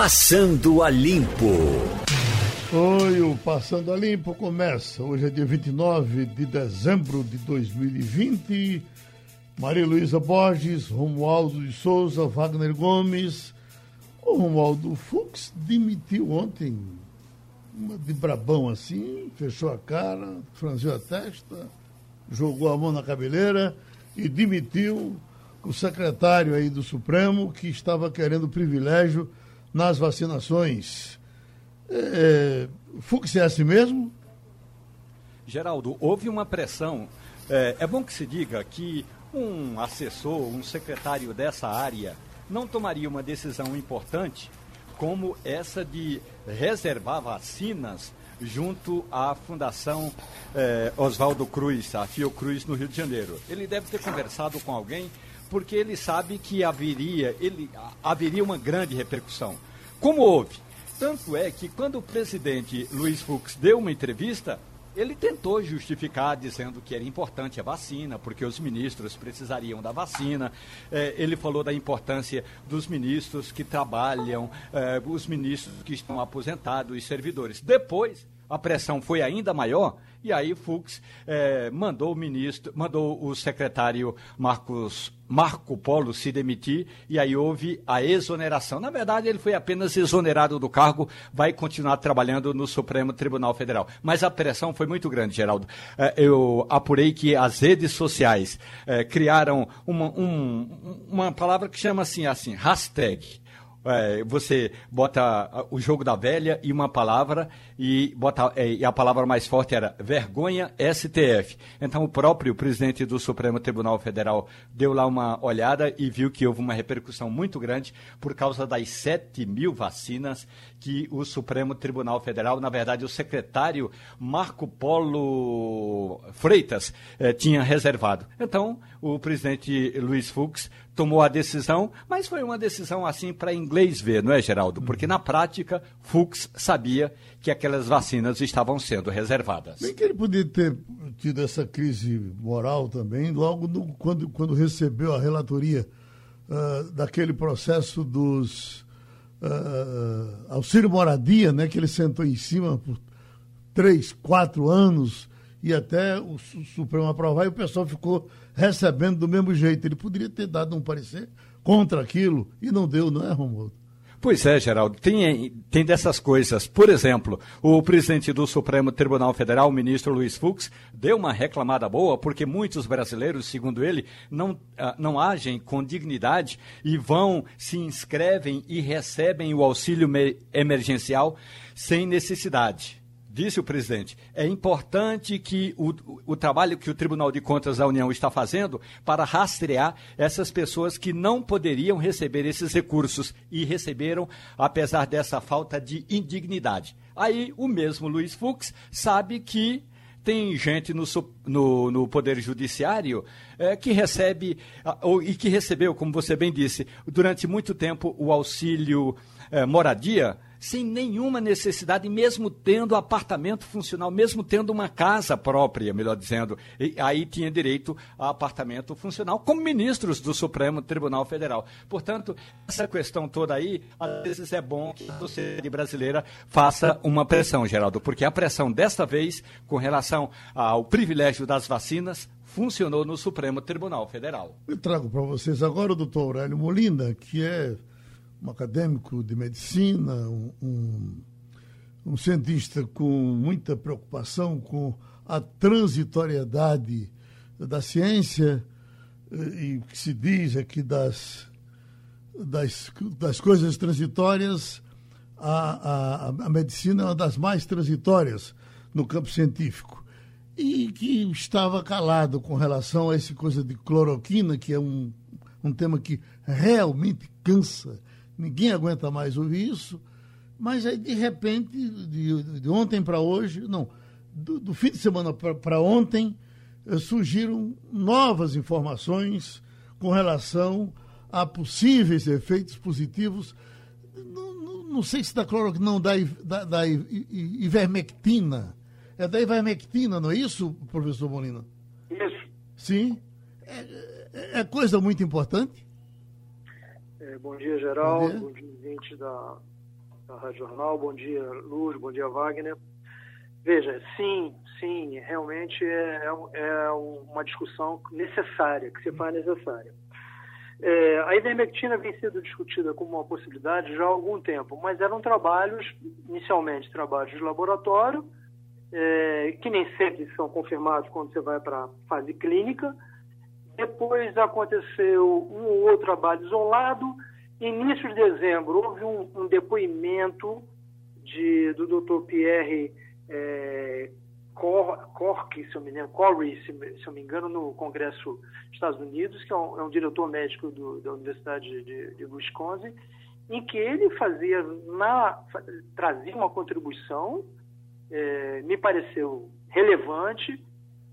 Passando a Limpo. Oi, o Passando a Limpo começa. Hoje é dia 29 de dezembro de 2020. Maria Luísa Borges, Romualdo de Souza, Wagner Gomes. O Romualdo Fux demitiu ontem, uma de brabão assim, fechou a cara, franziu a testa, jogou a mão na cabeleira e demitiu o secretário aí do Supremo que estava querendo privilégio nas vacinações. É, Fux é assim mesmo? Geraldo, houve uma pressão. É, é bom que se diga que um assessor, um secretário dessa área, não tomaria uma decisão importante como essa de reservar vacinas junto à Fundação eh, Oswaldo Cruz, a Fiocruz, no Rio de Janeiro. Ele deve ter conversado com alguém porque ele sabe que haveria, ele, haveria uma grande repercussão. Como houve? Tanto é que quando o presidente Luiz Fux deu uma entrevista, ele tentou justificar dizendo que era importante a vacina, porque os ministros precisariam da vacina. É, ele falou da importância dos ministros que trabalham, é, os ministros que estão aposentados, os servidores. Depois, a pressão foi ainda maior e aí Fux é, mandou o ministro, mandou o secretário Marcos Marco Polo se demitir e aí houve a exoneração. Na verdade, ele foi apenas exonerado do cargo, vai continuar trabalhando no Supremo Tribunal Federal. Mas a pressão foi muito grande, Geraldo. É, eu apurei que as redes sociais é, criaram uma, um, uma palavra que chama assim, assim, hashtag é, você bota o jogo da velha e uma palavra e, bota, é, e a palavra mais forte era vergonha STF. Então o próprio presidente do Supremo Tribunal Federal deu lá uma olhada e viu que houve uma repercussão muito grande por causa das 7 mil vacinas que o Supremo Tribunal Federal, na verdade o secretário Marco Polo Freitas, eh, tinha reservado. Então o presidente Luiz Fux tomou a decisão, mas foi uma decisão assim para inglês ver, não é, Geraldo? Porque na prática, Fux sabia que aquelas vacinas estavam sendo reservadas. Bem que ele podia ter tido essa crise moral também, logo no, quando, quando recebeu a relatoria uh, daquele processo dos uh, auxílio moradia, né, que ele sentou em cima por três, quatro anos e até o Supremo aprovar e o pessoal ficou recebendo do mesmo jeito. Ele poderia ter dado um parecer contra aquilo e não deu, não é, Romualdo? Pois é, Geraldo, tem, tem dessas coisas. Por exemplo, o presidente do Supremo Tribunal Federal, o ministro Luiz Fux, deu uma reclamada boa porque muitos brasileiros, segundo ele, não, ah, não agem com dignidade e vão, se inscrevem e recebem o auxílio emergencial sem necessidade disse o presidente, é importante que o, o trabalho que o Tribunal de Contas da União está fazendo para rastrear essas pessoas que não poderiam receber esses recursos e receberam, apesar dessa falta de indignidade. Aí o mesmo Luiz Fux sabe que tem gente no, no, no Poder Judiciário é, que recebe, ou, e que recebeu, como você bem disse, durante muito tempo o auxílio é, moradia sem nenhuma necessidade, mesmo tendo apartamento funcional, mesmo tendo uma casa própria, melhor dizendo. Aí tinha direito a apartamento funcional, como ministros do Supremo Tribunal Federal. Portanto, essa questão toda aí, às vezes é bom que a sociedade brasileira faça uma pressão, Geraldo, porque a pressão desta vez, com relação ao privilégio das vacinas, funcionou no Supremo Tribunal Federal. Eu trago para vocês agora o doutor Aurélio Molina, que é um acadêmico de medicina, um, um, cientista com muita preocupação com a transitoriedade da ciência, e o que se diz é que das, das, das coisas transitórias, a, a, a medicina é uma das mais transitórias no campo científico. E que estava calado com relação a essa coisa de cloroquina, que é um, um tema que realmente cansa ninguém aguenta mais ouvir isso, mas aí, de repente, de, de ontem para hoje, não, do, do, fim de semana para ontem, eh, surgiram novas informações com relação a possíveis efeitos positivos. Não, não, não sei se da cloroquina, não, da, da, da ivermectina. É da ivermectina, não é isso, professor Molina? Isso. Sim. É, é, é coisa muito importante? Bom dia, geral. Bom dia, bom dia da, da Rádio Jornal. Bom dia, Luz, bom dia, Wagner. Veja, sim, sim, realmente é, é, é uma discussão necessária, que se faz necessária. É, a ivermectina vem sendo discutida como uma possibilidade já há algum tempo, mas eram trabalhos, inicialmente trabalhos de laboratório, é, que nem sempre são confirmados quando você vai para a fase clínica. Depois aconteceu um ou outro trabalho isolado. Início de dezembro, houve um, um depoimento de, do Dr. Pierre é, Cork, se eu me engano, Corey, se, se, eu me engano, no Congresso dos Estados Unidos, que é um, é um diretor médico do, da Universidade de, de, Wisconsin, em que ele fazia na, trazia uma contribuição, é, me pareceu relevante.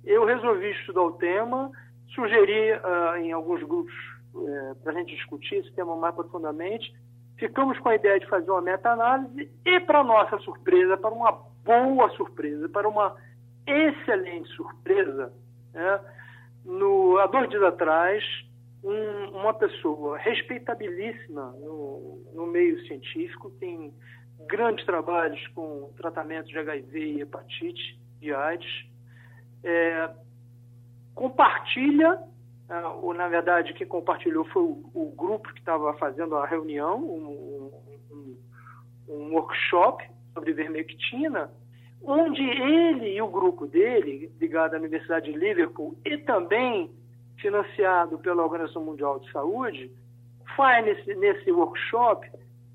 Eu resolvi estudar o tema, sugeri uh, em alguns grupos é, para a gente discutir esse tema mais profundamente. Ficamos com a ideia de fazer uma meta-análise e, para nossa surpresa, para uma boa surpresa, para uma excelente surpresa, né? no, há dois dias atrás, um, uma pessoa respeitabilíssima no, no, meio científico, tem grandes trabalhos com tratamento de HIV e hepatite e AIDS, é, compartilha, é, ou na verdade quem compartilhou foi o, o grupo que estava fazendo a reunião, um, um, um workshop sobre vermectina, onde ele e o grupo dele, ligado à Universidade de Liverpool e também financiado pela Organização Mundial de Saúde, faz nesse, nesse workshop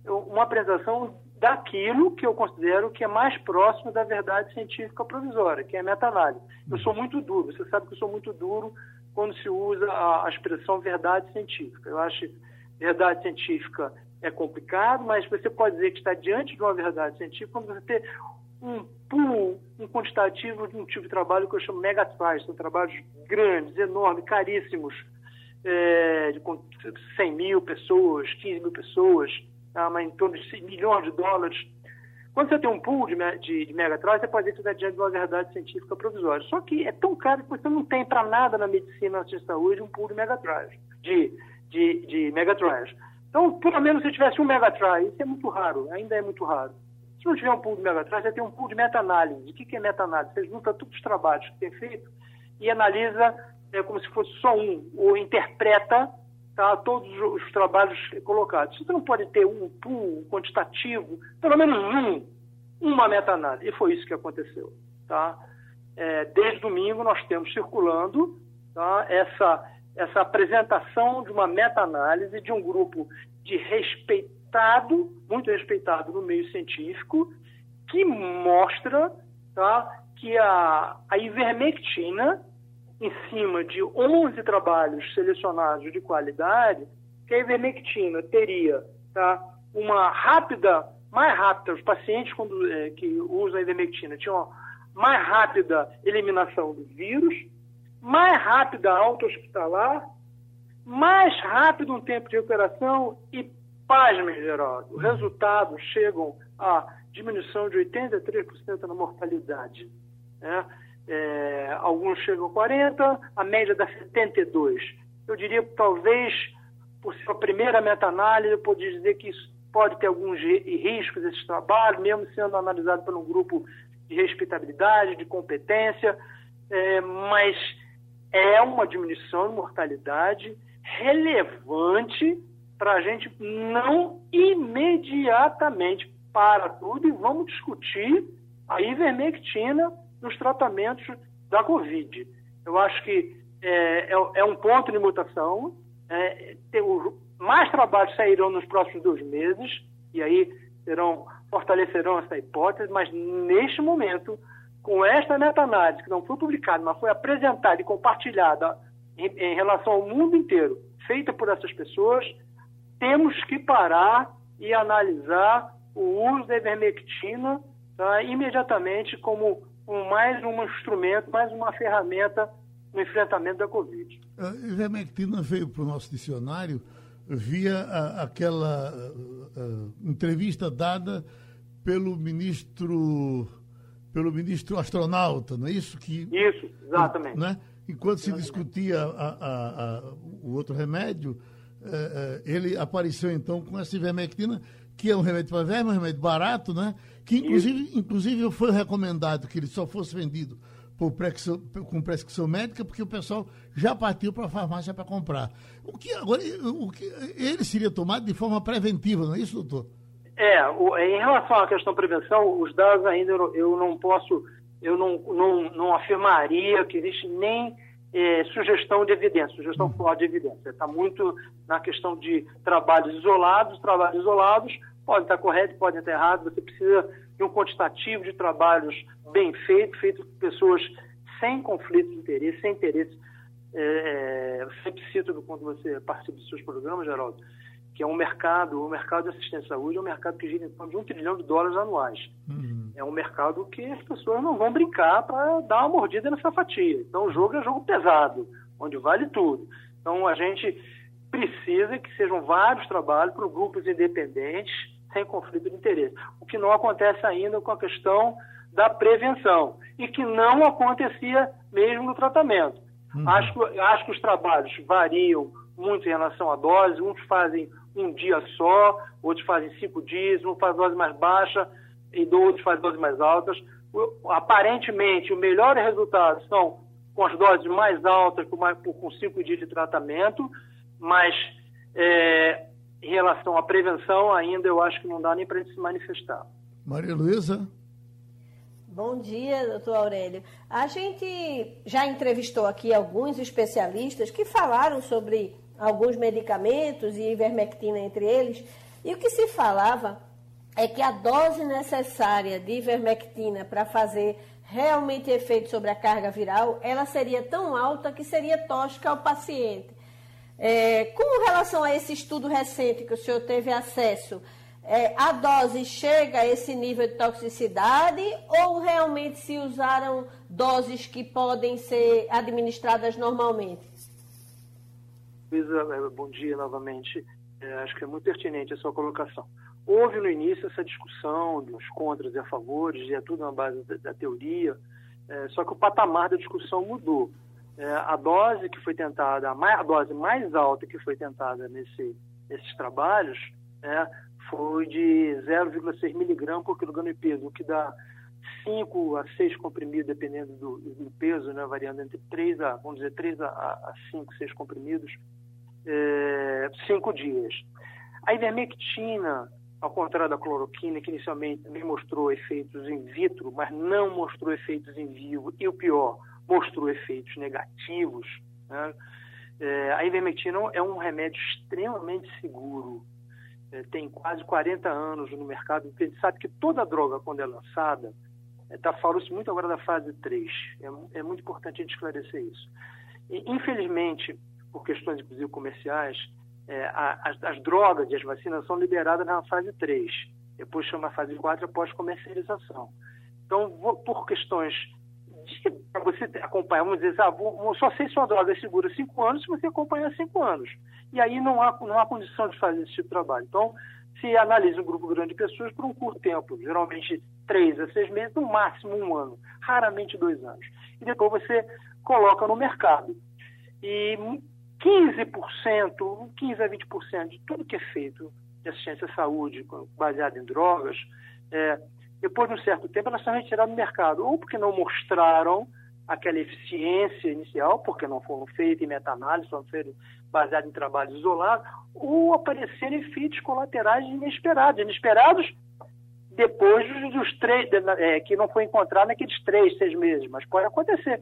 uma apresentação daquilo que eu considero que é mais próximo da verdade científica provisória, que é a meta-análise. Eu sou muito duro, você sabe que eu sou muito duro quando se usa a, expressão verdade científica. Eu acho que verdade científica é complicado, mas você pode dizer que está diante de uma verdade científica quando você tem um pool, um quantitativo de um tipo de trabalho que eu chamo megatrials, são trabalhos grandes, enormes, caríssimos, é, de 100 mil pessoas, 15 mil pessoas, mas em torno de milhões de dólares. Quando você tem um pool de, de, de você pode dizer que você está de uma verdade científica provisória. Só que é tão caro que você não tem para nada na medicina, na saúde, um pool de megatrials, de, de, de megatrials. Então, pelo menos se tivesse um megatrial, isso é muito raro, ainda é muito raro. Se não tiver um pool de megatrás, você tem um pool de meta-análise. O que, é meta-análise? Você junta todos os trabalhos que tem feito e analisa é, como se fosse só um, ou interpreta tá, todos os trabalhos colocados. Você não pode ter um pool quantitativo, pelo menos um, uma meta-análise. E foi isso que aconteceu. Tá? É, desde domingo nós temos circulando tá, essa, essa apresentação de uma meta-análise de um grupo de respeitado, muito respeitado no meio científico, que mostra tá, que a, a ivermectina, em cima de 11 trabalhos selecionados de qualidade, que a ivermectina teria tá, uma rápida, mais rápida, os pacientes quando, é, que usam a ivermectina tinham mais rápida eliminação do vírus, mais rápida alta hospitalar, mais rápido um tempo de recuperação e Pasmem, Geraldo, os resultados chegam a diminuição de 83% na mortalidade. Né? É, alguns chegam a 40%, a média dá 72%. Eu diria talvez, por ser a primeira meta-análise, eu poderia dizer que isso pode ter alguns riscos esse trabalho, mesmo sendo analisado por um grupo de respeitabilidade, de competência, é, mas é uma diminuição de mortalidade relevante para a gente não imediatamente para tudo e vamos discutir a ivermectina nos tratamentos da Covid. Eu acho que é, é, é um ponto de mutação. É, mais trabalhos sairão nos próximos dois meses e aí serão, fortalecerão essa hipótese, mas neste momento, com esta meta-análise que não foi publicada, mas foi apresentada e compartilhada em, em relação ao mundo inteiro, feita por essas pessoas, temos que parar e analisar o uso da ivermectina tá, imediatamente como mais um instrumento, mais uma ferramenta no enfrentamento da Covid. A ivermectina veio para o nosso dicionário via a, aquela a, a, entrevista dada pelo ministro pelo ministro astronauta, não é isso que isso exatamente, né? Enquanto se discutia o outro remédio, é, é, ele apareceu então com essa ivermectina que é um remédio para verme, um remédio barato, né? Que inclusive, inclusive foi recomendado que ele só fosse vendido por prescrição, com prescrição médica, porque o pessoal já partiu para a farmácia para comprar. O que agora o que ele seria tomado de forma preventiva, não é isso, doutor? É, o, em relação à questão prevenção, os dados ainda eu, eu não posso, eu não, não, não afirmaria que existe nem é, sugestão de evidência, sugestão uhum. forte de evidência. Está muito na questão de trabalhos isolados, trabalhos isolados podem estar corretos, podem estar errados, você precisa de um quantitativo de trabalhos bem feito, feito por pessoas sem conflito de interesse, sem interesse. É, é, eu sempre cito quando você participa dos seus programas, Geraldo, que é um mercado, o mercado de assistência à saúde é um mercado que gira em torno de um trilhão de dólares anuais. Uhum. É um mercado que as pessoas não vão brincar para dar uma mordida nessa fatia. Então o jogo é jogo pesado, onde vale tudo. Então a gente precisa que sejam vários trabalhos para grupos independentes, sem conflito de interesse. O que não acontece ainda com a questão da prevenção e que não acontecia mesmo no tratamento. Uhum. Acho, acho que os trabalhos variam muito em relação à dose, uns fazem um dia só, outros fazem cinco dias, um faz dose mais baixa e outros fazem doses mais altas. Aparentemente, o melhor resultado são com as doses mais altas, com, mais, com cinco dias de tratamento, mas é, em relação à prevenção, ainda eu acho que não dá nem para se manifestar. Maria Luísa? Bom dia, doutor Aurélio. A gente já entrevistou aqui alguns especialistas que falaram sobre alguns medicamentos e ivermectina entre eles, e o que se falava é que a dose necessária de ivermectina para fazer realmente efeito sobre a carga viral, ela seria tão alta que seria tóxica ao paciente. É, com relação a esse estudo recente que o senhor teve acesso, é, a dose chega a esse nível de toxicidade ou realmente se usaram doses que podem ser administradas normalmente? Luísa, bom dia novamente. É, acho que é muito pertinente a sua colocação. Houve no início essa discussão dos contras e a favores, e é tudo na base da, da teoria, é, só que o patamar da discussão mudou. É, a dose que foi tentada, a, dose mais alta que foi tentada nesse, nesses trabalhos, é, foi de 0,6 miligramas por quilograma de peso, o que dá 5 a 6 comprimidos, dependendo do, do, peso, né, variando entre 3 a, vamos dizer, 3 a, a 5, 6 comprimidos, é, 5 dias. A ivermectina, ao contrário da cloroquina, que inicialmente também mostrou efeitos in vitro, mas não mostrou efeitos em vivo, e o pior, mostrou efeitos negativos. Né? É, a ivermectina é um remédio extremamente seguro. É, tem quase 40 anos no mercado. A gente sabe que toda droga, quando é lançada, está é, falando-se muito agora da fase 3. É, é, muito importante a gente esclarecer isso. E, infelizmente, por questões, inclusive, comerciais, é, a, as, as, drogas e as vacinas são liberadas na fase 3. Depois chama a fase 4 após comercialização. Então, por questões para você acompanhar, vamos dizer, ah, vou, só sei se uma droga segura cinco anos se você acompanhar cinco anos. E aí não há, não há condição de fazer esse tipo de trabalho. Então, se analisa um grupo grande de pessoas por um curto tempo, geralmente três a seis meses, no máximo um ano, raramente dois anos. E depois você coloca no mercado. E 15%, 15 a 20% de tudo que é feito de assistência à saúde baseado em drogas, é, depois de um certo tempo, elas são retiradas do mercado, ou porque não mostraram aquela eficiência inicial, porque não foram feitas em meta-análise, foram feitas baseadas em trabalhos isolados, ou apareceram efeitos colaterais inesperados, inesperados depois dos três, é, que não foi encontrado naqueles três, seis meses, mas pode acontecer.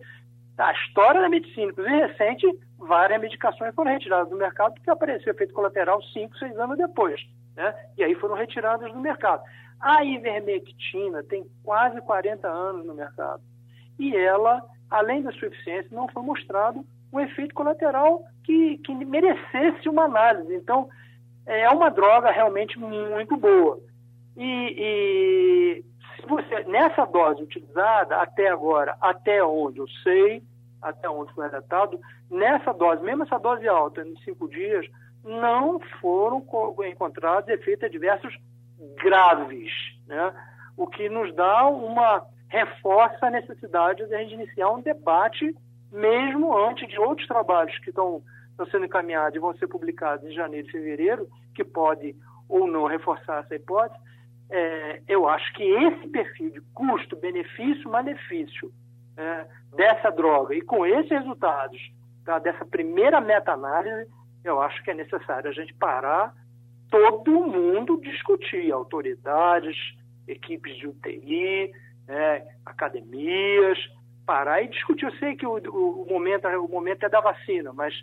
A história da medicina, inclusive recente, várias medicações foram retiradas do mercado porque apareceu efeito colateral cinco, seis anos depois. Né? E aí foram retiradas do mercado. A ivermectina tem quase 40 anos no mercado. E ela, além da sua eficiência, não foi mostrado um efeito colateral que, que merecesse uma análise. Então, é uma droga realmente muito boa. E, e se você, nessa dose utilizada até agora, até onde eu sei, até onde foi relatado, nessa dose, mesmo essa dose alta, em cinco dias, não foram encontrados efeitos adversos graves, né? o que nos dá uma reforça a necessidade de a gente iniciar um debate mesmo antes de outros trabalhos que estão, estão sendo encaminhados e vão ser publicados em janeiro e fevereiro, que pode ou não reforçar essa hipótese, é, eu acho que esse perfil de custo, benefício, malefício é, dessa droga e com esses resultados tá, dessa primeira meta-análise, eu acho que é necessário a gente parar, todo mundo discutir, autoridades, equipes de UTI, é, academias, parar e discutir. Eu sei que o, o, o, momento, o momento é da vacina, mas,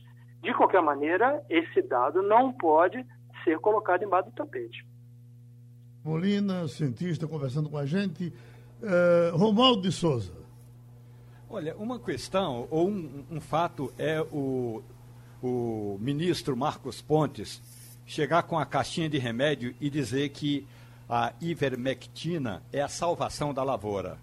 de qualquer maneira, esse dado não pode ser colocado embaixo do tapete. Molina, cientista, conversando com a gente. Uh, Romualdo de Souza. Olha, uma questão ou um, um fato é o, o ministro Marcos Pontes chegar com a caixinha de remédio e dizer que a ivermectina é a salvação da lavoura.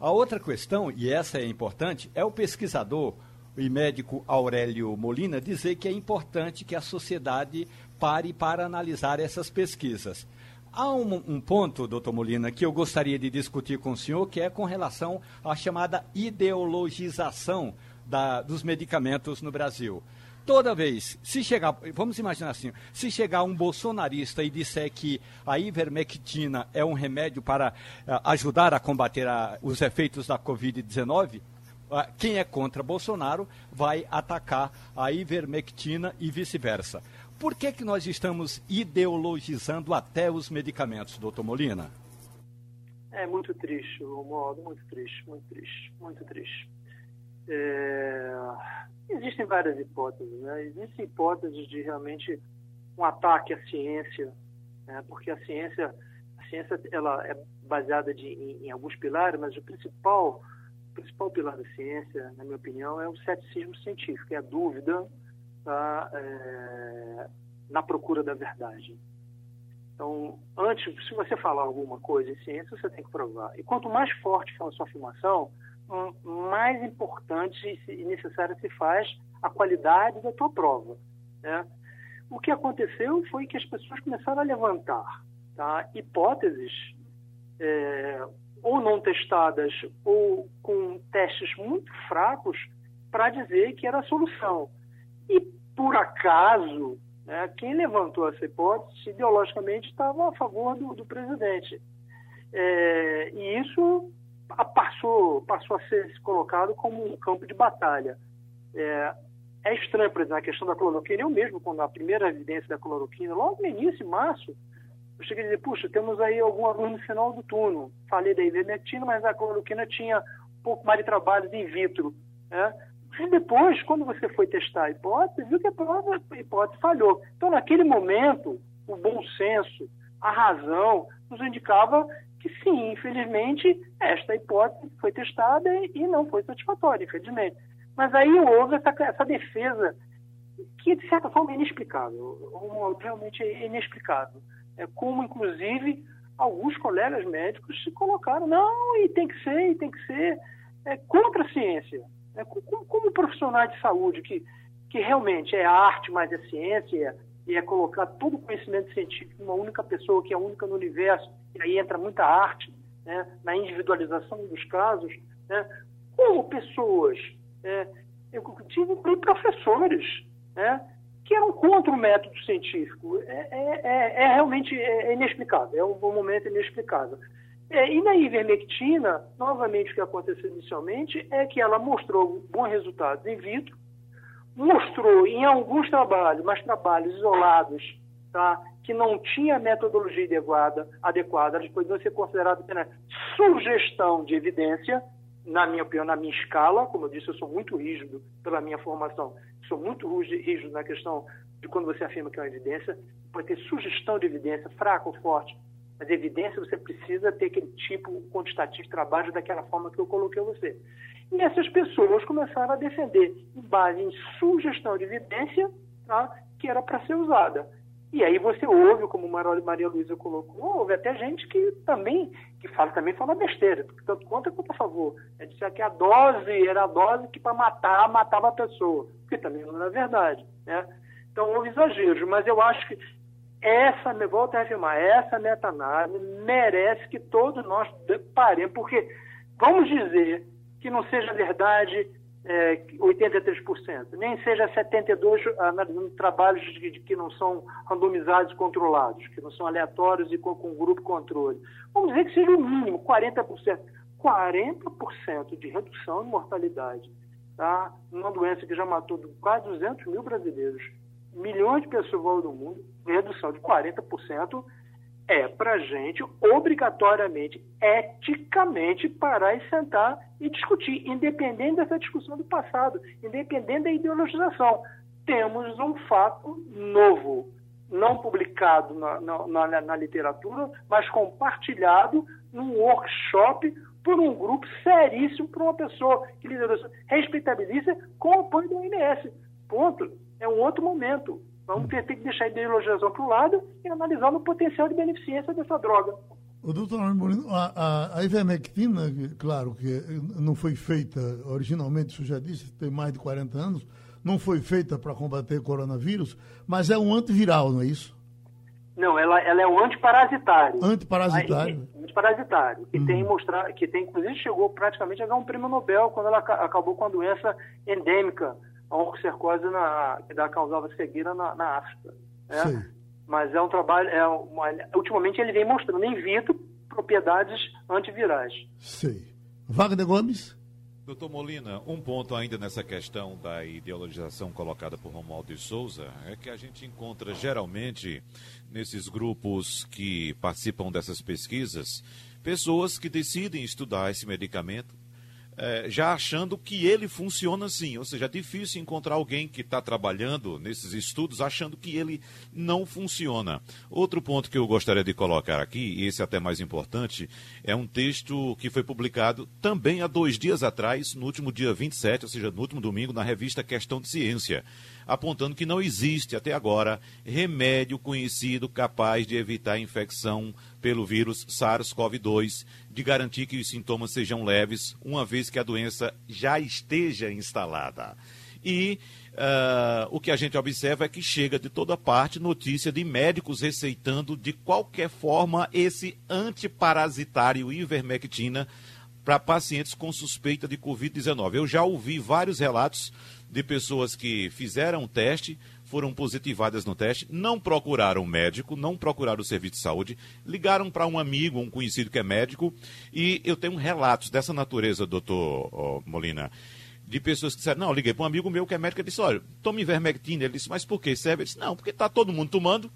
A outra questão, e essa é importante, é o pesquisador e médico Aurélio Molina dizer que é importante que a sociedade pare para analisar essas pesquisas. Há um, um, ponto, doutor Molina, que eu gostaria de discutir com o senhor, que é com relação à chamada ideologização da, dos medicamentos no Brasil. Toda vez, se chegar, vamos imaginar assim, se chegar um bolsonarista e disser que a ivermectina é um remédio para uh, ajudar a combater a, os efeitos da Covid-19, uh, quem é contra Bolsonaro vai atacar a ivermectina e vice-versa. Por que, que nós estamos ideologizando até os medicamentos, doutor Molina? É muito triste, modo muito triste, muito triste, muito triste. É... Existem várias hipóteses, né? Existem hipóteses de realmente um ataque à ciência, né? porque a ciência, a ciência ela é baseada de, em, em alguns pilares, mas o principal, o principal pilar da ciência, na minha opinião, é o ceticismo científico, é a dúvida, tá, é, na procura da verdade. Então, antes, se você falar alguma coisa em ciência, você tem que provar. E quanto mais forte for a sua afirmação, mais importante e necessária se faz a qualidade da tua prova. Né? O que aconteceu foi que as pessoas começaram a levantar tá, hipóteses é, ou não testadas ou com testes muito fracos para dizer que era a solução. E por acaso, né, quem levantou essa hipótese ideologicamente estava a favor do, do presidente. É, e isso passou, passou a ser colocado como um campo de batalha. É, é estranho, por exemplo, a questão da cloroquina. Eu mesmo, quando a primeira evidência da cloroquina, logo no início, em março, eu cheguei a dizer, puxa, temos aí alguma luz no final do túnel. Falei da ivermectina, mas a cloroquina tinha um pouco mais de trabalho in vitro. Né? Depois, quando você foi testar a hipótese, viu que a, prova, a hipótese falhou. Então, naquele momento, o bom senso, a razão, nos indicava que sim, infelizmente, esta hipótese foi testada e não foi satisfatória, infelizmente. Mas aí houve essa, essa defesa que, de certa forma, é inexplicável, realmente é inexplicável. É como, inclusive, alguns colegas médicos se colocaram, não, e tem que ser, e tem que ser, é, contra a ciência. É, como, como profissional de saúde, que, que realmente é arte, mas é ciência, e é colocar todo o conhecimento científico em uma única pessoa, que é única no universo, e aí entra muita arte né, na individualização dos casos, né, como pessoas, né, eu tive professores né, que eram contra o método científico. É, é, é, é realmente é, é inexplicável, é um momento inexplicável. É, e na ivermectina, novamente o que aconteceu inicialmente é que ela mostrou bons resultados in vitro, mostrou em alguns trabalhos, mas trabalhos isolados, tá, que não tinha metodologia adequada, adequada elas poderiam ser consideradas apenas sugestão de evidência, na minha opinião, na minha escala, como eu disse, eu sou muito rígido pela minha formação, sou muito rígido na questão de quando você afirma que é uma evidência, pode ter sugestão de evidência, fraca ou forte, mas evidência você precisa ter aquele tipo quantitativo de trabalho daquela forma que eu coloquei você. E essas pessoas começaram a defender, em base em sugestão de evidência, tá, que era para ser usada. E aí você ouve, como Maria Luísa colocou, ouve até gente que também, que fala, também fala besteira, tanto contra quanto a favor. É dizer que a dose era a dose que para matar, matava a pessoa, que também não é verdade. Né? Então houve exageros, mas eu acho que essa, volto a afirmar, essa meta-análise merece que todos nós paremos, porque vamos dizer que não seja verdade é, 83%, nem seja 72% analisando trabalhos de, de, que não são randomizados e controlados, que não são aleatórios e com, com grupo controle. Vamos dizer que seja o mínimo, 40%. 40% de redução de mortalidade, tá? Uma doença que já matou quase 200 mil brasileiros, milhões de pessoas ao do mundo, redução de 40% é para gente, obrigatoriamente, eticamente, parar e sentar e discutir, independente dessa discussão do passado, independente da ideologização. Temos um fato novo, não publicado na, na, na literatura, mas compartilhado num workshop por um grupo seríssimo, por uma pessoa que liderou respeitabilíssima com o apoio da OMS. Ponto. É um outro momento. Vamos ter, ter que deixar a ideologização para o lado e analisar o potencial de beneficência dessa droga. O doutor Molino, a, a, a, ivermectina, claro que não foi feita originalmente, isso já disse, tem mais de 40 anos, não foi feita para combater coronavírus, mas é um antiviral, não é isso? Não, ela, ela é um antiparasitário. Antiparasitário. Aí, antiparasitário, que hum. tem mostrar, que tem, inclusive chegou praticamente a ganhar um prêmio Nobel quando ela acabou com a doença endêmica a oncocercose na, que dá, causava cegueira na, na África. Né? Mas é um trabalho, é uma, ultimamente ele vem mostrando em vitro propriedades antivirais. Sei. Wagner Gomes? Doutor Molina, um ponto ainda nessa questão da ideologização colocada por Romualdo de Souza é que a gente encontra geralmente nesses grupos que participam dessas pesquisas pessoas que decidem estudar esse medicamento é, já achando que ele funciona assim. Ou seja, é difícil encontrar alguém que está trabalhando nesses estudos achando que ele não funciona. Outro ponto que eu gostaria de colocar aqui, e esse é até mais importante, é um texto que foi publicado também há dois dias atrás, no último dia 27, ou seja, no último domingo, na revista Questão de Ciência apontando que não existe até agora remédio conhecido capaz de evitar a infecção pelo vírus SARS-CoV-2, de garantir que os sintomas sejam leves, uma vez que a doença já esteja instalada. E uh, o que a gente observa é que chega de toda parte notícia de médicos receitando de qualquer forma esse antiparasitário ivermectina para pacientes com suspeita de Covid-19. Eu já ouvi vários relatos de pessoas que fizeram o teste, foram positivadas no teste, não procuraram médico, não procuraram o serviço de saúde, ligaram para um amigo, um conhecido que é médico, e eu tenho relatos dessa natureza, doutor Molina, de pessoas que disseram, não, liguei para um amigo meu que é médico, ele disse, olha, tome ivermectina, ele disse, mas por que serve? Ele disse, não, porque está todo mundo tomando,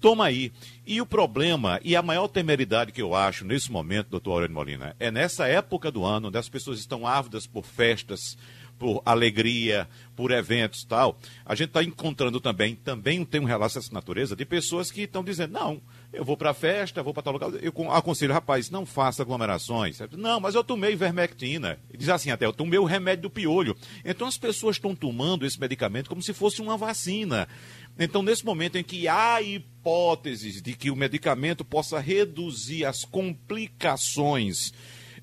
toma aí. E o problema, e a maior temeridade que eu acho nesse momento, doutor Aurélio Molina, é nessa época do ano, onde as pessoas estão ávidas por festas, por alegria, por eventos tal, a gente está encontrando também, também tem um relato dessa natureza, de pessoas que estão dizendo, não, eu vou para a festa, vou para tal lugar, eu aconselho, rapaz, não faça aglomerações. Não, mas eu tomei vermectina. Diz assim até, eu tomei o remédio do piolho. Então as pessoas estão tomando esse medicamento como se fosse uma vacina. Então, nesse momento em que há hipóteses de que o medicamento possa reduzir as complicações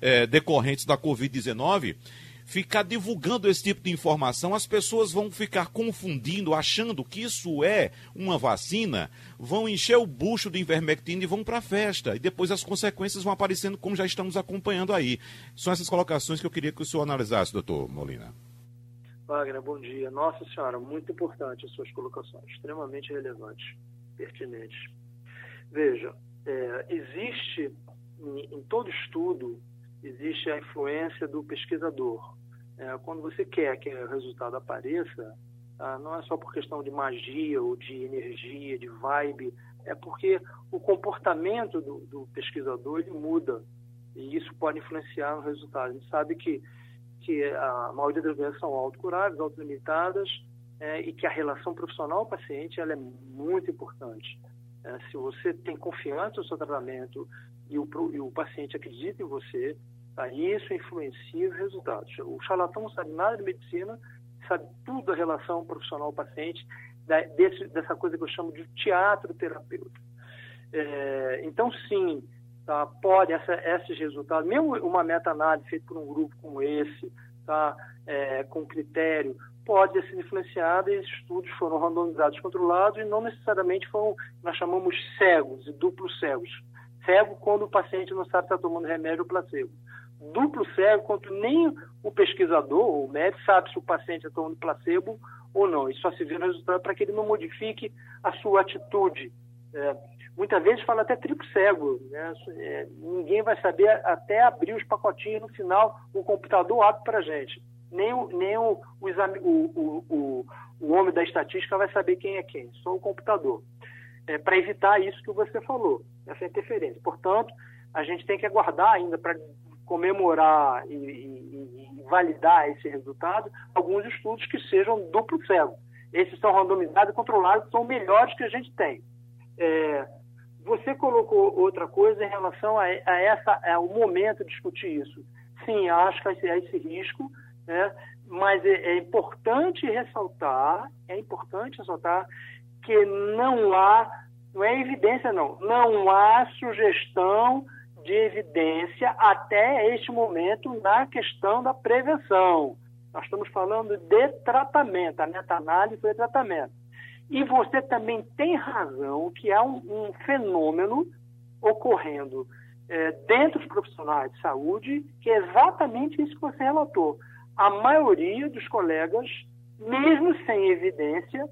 é, decorrentes da Covid-19, ficar divulgando esse tipo de informação, as pessoas vão ficar confundindo, achando que isso é uma vacina, vão encher o bucho de ivermectina e vão para a festa. E depois as consequências vão aparecendo, como já estamos acompanhando aí. São essas colocações que eu queria que o senhor analisasse, doutor Molina. Wagner, bom dia. Nossa Senhora, muito importante as suas colocações, extremamente relevantes, pertinentes. Veja, é, existe em, em todo estudo existe a influência do pesquisador. É, quando você quer que o resultado apareça, ah, não é só por questão de magia ou de energia, de vibe, é porque o comportamento do, do pesquisador ele muda e isso pode influenciar no resultado. A gente sabe que, que a maioria das doenças são autocuráveis, autolimitadas é, e que a relação profissional-paciente ela é muito importante. É, se você tem confiança no seu tratamento e o, e o paciente acredita em você, Isso influencia os resultados. O charlatão não sabe nada de medicina, sabe tudo da relação profissional-paciente, dessa coisa que eu chamo de teatro terapêutico. É, então, sim, tá, pode essa, esses resultados, mesmo uma meta-análise feita por um grupo como esse, tá, é, com critério, pode ser influenciada e estudos foram randomizados, controlados e não necessariamente foram, nós chamamos cegos e duplos cegos. Cego quando o paciente não sabe se está tomando remédio ou placebo duplo cego, quanto nem o pesquisador, o médico, sabe se o paciente é tomando placebo ou não. E só se vê no resultado para que ele não modifique a sua atitude. É, muitas vezes fala até triplo cego. Né? É, ninguém vai saber até abrir os pacotinhos no final, o computador abre para a gente. Nem, o, nem o, o, exame, o, o, o, homem da estatística vai saber quem é quem, só o computador. É, para evitar isso que você falou, essa interferência. Portanto, a gente tem que aguardar ainda para comemorar e, e, e, validar esse resultado alguns estudos que sejam duplo cego. Esses são randomizados e controlados, são melhores que a gente tem. É, você colocou outra coisa em relação a, a essa, é o momento de discutir isso. Sim, acho que há esse risco, né? mas é, é importante ressaltar, é importante ressaltar que não há, não é evidência não, não há sugestão de evidência até este momento na questão da prevenção. Nós estamos falando de tratamento, a meta-análise foi tratamento. E você também tem razão que há um, um fenômeno ocorrendo é, dentro dos profissionais de saúde, que é exatamente isso que você relatou. A maioria dos colegas, mesmo sem evidência,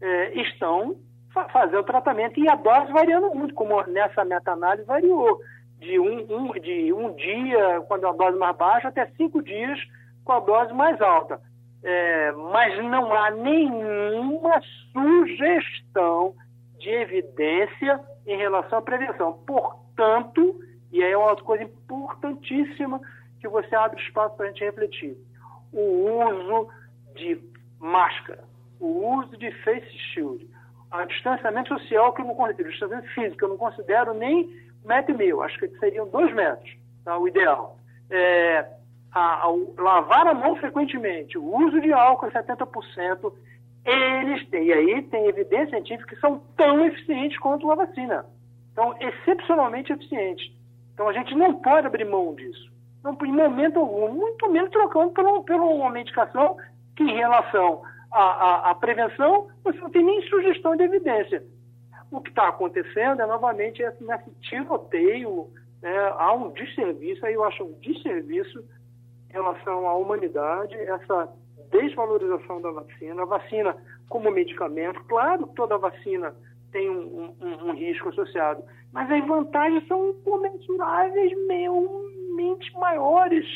é, estão fa fazendo tratamento e a dose variando muito, como nessa meta-análise variou de um, um, de um dia, quando a dose mais baixa, até cinco dias com a dose mais alta. É, mas não há nenhuma sugestão de evidência em relação à prevenção. Portanto, e aí é uma coisa importantíssima que você abre espaço para a gente refletir: o uso de máscara, o uso de face shield, o distanciamento social que eu não considero, o distanciamento físico eu não considero nem metro e meio, acho que seriam dois metros, tá, o ideal. É, a, a, lavar a mão frequentemente, o uso de álcool 70%, eles têm, e aí tem evidência científica que são tão eficientes quanto a vacina. Então, excepcionalmente eficientes. Então, a gente não pode abrir mão disso. Não, em momento algum, muito menos trocando por, por uma medicação que, em relação à, à, à prevenção, você não tem nem sugestão de evidência. O que está acontecendo é novamente esse, nesse tiroteio, né, há um desserviço, aí eu acho um desserviço em relação à humanidade, essa desvalorização da vacina, a vacina como medicamento, claro que toda vacina tem um, um, um risco associado, mas as vantagens são comensuráveis, realmente maiores.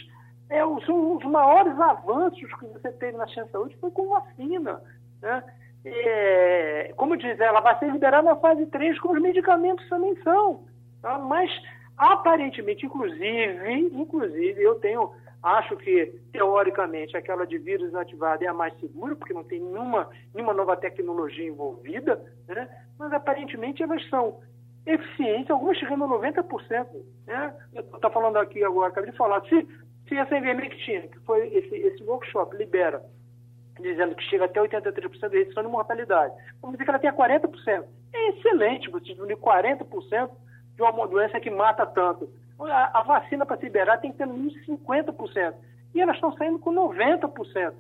É, são os maiores avanços que você teve na ciência da saúde foi com vacina. Né? É, como diz ela, vai ser liberada na fase 3, como os medicamentos também são. Tá? Mas, aparentemente, inclusive, inclusive, eu tenho, acho que, teoricamente, aquela de vírus inativado é a mais segura, porque não tem nenhuma, nenhuma nova tecnologia envolvida, né? mas aparentemente elas são eficientes, algumas chegando a 90%. Né? Eu estou falando aqui agora, acabei de falar, se, se essa ivermectina, que foi esse, esse workshop, libera dizendo que chega até 83% de redução de mortalidade. Vamos dizer que ela tenha 40%. É excelente você diminuir 40% de uma doença que mata tanto. A, a vacina para se liberar tem que ter no mínimo 50%. E elas estão saindo com 90%.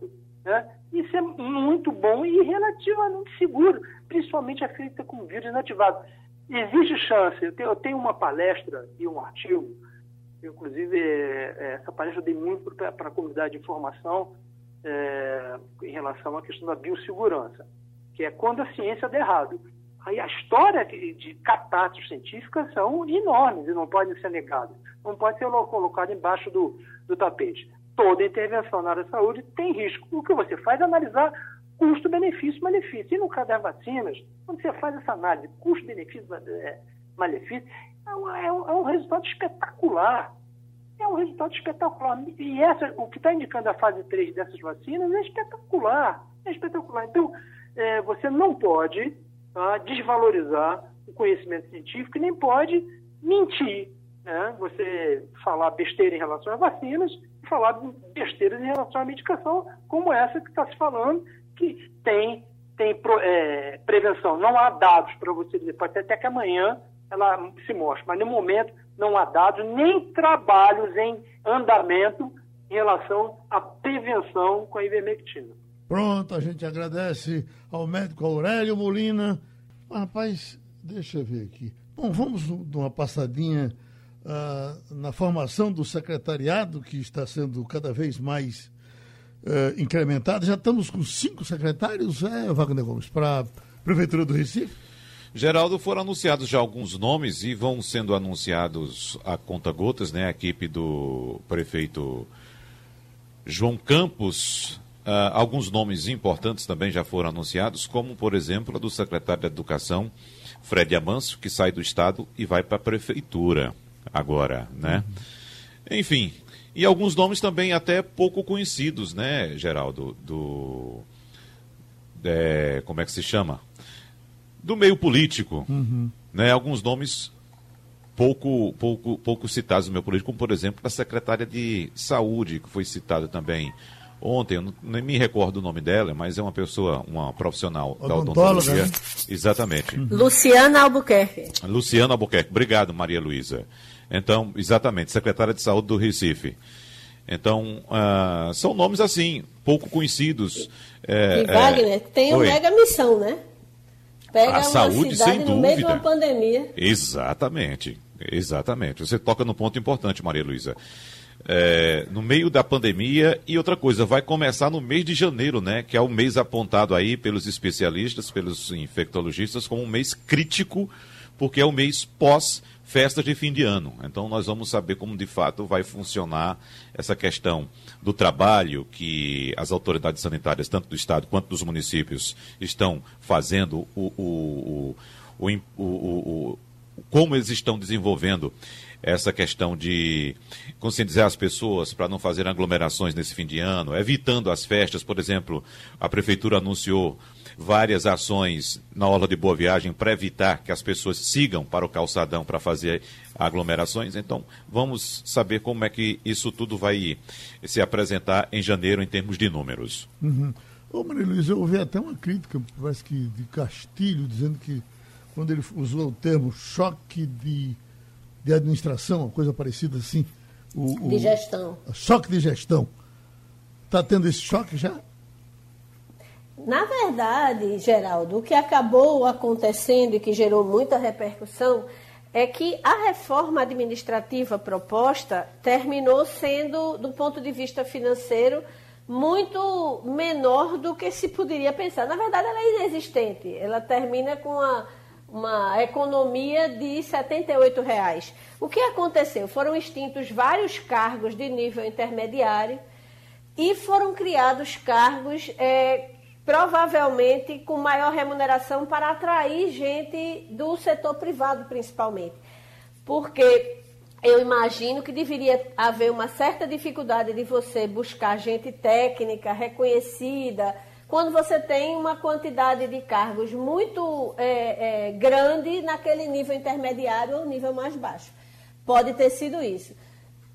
Né? Isso é muito bom e relativamente seguro, principalmente é feita com vírus inativado. Existe chance, eu tenho, eu tenho uma palestra e um artigo, inclusive é, é, essa palestra eu dei muito para a comunidade de informação, é, em relação à questão da biossegurança, que é quando a ciência der errado. Aí a história de, de catástrofes científicas são enormes e não podem ser negadas. Não pode ser colocado embaixo do, do tapete. Toda intervenção na área da saúde tem risco. O que você faz é analisar custo-benefício, malefício. E no caso das vacinas, quando você faz essa análise, custo-benefício, é, malefício, é um, é um é resultado espetacular é um resultado espetacular. E essa, o que está indicando a fase 3 dessas vacinas é espetacular. É espetacular. Então, é, você não pode tá, desvalorizar o conhecimento científico e nem pode mentir. Né? Você falar besteira em relação às vacinas e falar besteiras em relação à medicação, como essa que está se falando, que tem, tem é, prevenção. Não há dados para você dizer, pode até que amanhã ela se mostre, mas no momento não há dados nem trabalhos em andamento em relação à prevenção com a ivermectina. Pronto, a gente agradece ao médico Aurélio Molina. rapaz, deixa eu ver aqui. Bom, vamos dar uma passadinha ah, na formação do secretariado, que está sendo cada vez mais eh, incrementada. Já estamos com cinco secretários, é, Wagner Gomes, para a Prefeitura do Recife? Geraldo, foram anunciados já alguns nomes e vão sendo anunciados a conta-gotas, né? A equipe do prefeito João Campos. Uh, alguns nomes importantes também já foram anunciados, como, por exemplo, a do secretário de Educação, Fred Amâncio, que sai do Estado e vai para a Prefeitura agora, né? Enfim, e alguns nomes também até pouco conhecidos, né, Geraldo? Do. É, como é que se chama? Do meio político. Uhum. Né? Alguns nomes pouco, pouco, pouco citados no meio político, como por exemplo a secretária de saúde, que foi citada também ontem, eu não, nem me recordo o nome dela, mas é uma pessoa, uma profissional da odontologia. Né? Exatamente. Uhum. Luciana Albuquerque. Luciana Albuquerque. Obrigado, Maria Luísa. Então, exatamente, secretária de Saúde do Recife. Então, uh, são nomes assim, pouco conhecidos. É, e Wagner é... tem uma mega missão, né? Pega a saúde, sem dúvida. no meio de uma pandemia. Exatamente, exatamente. Você toca no ponto importante, Maria Luísa. É, no meio da pandemia e outra coisa, vai começar no mês de janeiro, né? Que é o mês apontado aí pelos especialistas, pelos infectologistas, como um mês crítico, porque é o mês pós festas de fim de ano. Então nós vamos saber como de fato vai funcionar essa questão do trabalho que as autoridades sanitárias, tanto do Estado quanto dos municípios, estão fazendo, o, o, o, como eles estão desenvolvendo essa questão de conscientizar as pessoas para não fazer aglomerações nesse fim de ano, evitando as festas. Por exemplo, a prefeitura anunciou várias ações na Orla de Boa Viagem para evitar que as pessoas sigam para o calçadão para fazer aglomerações. Então, vamos saber como é que isso tudo vai se apresentar em janeiro em termos de números. Uhum. Ô, Maria Luiz, eu ouvi até uma crítica, parece que de Castilho, dizendo que quando ele usou o termo choque de, de administração, uma coisa parecida assim. O, o, de gestão. Choque de gestão. Está tendo esse choque já? Na verdade, Geraldo, o que acabou acontecendo e que gerou muita repercussão é que a reforma administrativa proposta terminou sendo, do ponto de vista financeiro, muito menor do que se poderia pensar. Na verdade, ela é inexistente. Ela termina com uma, uma economia de 78 reais. O que aconteceu? Foram extintos vários cargos de nível intermediário e foram criados cargos é, provavelmente com maior remuneração para atrair gente do setor privado, principalmente. Porque eu imagino que deveria haver uma certa dificuldade de você buscar gente técnica, reconhecida, quando você tem uma quantidade de cargos muito é, é, grande naquele nível intermediário ou nível mais baixo. Pode ter sido isso.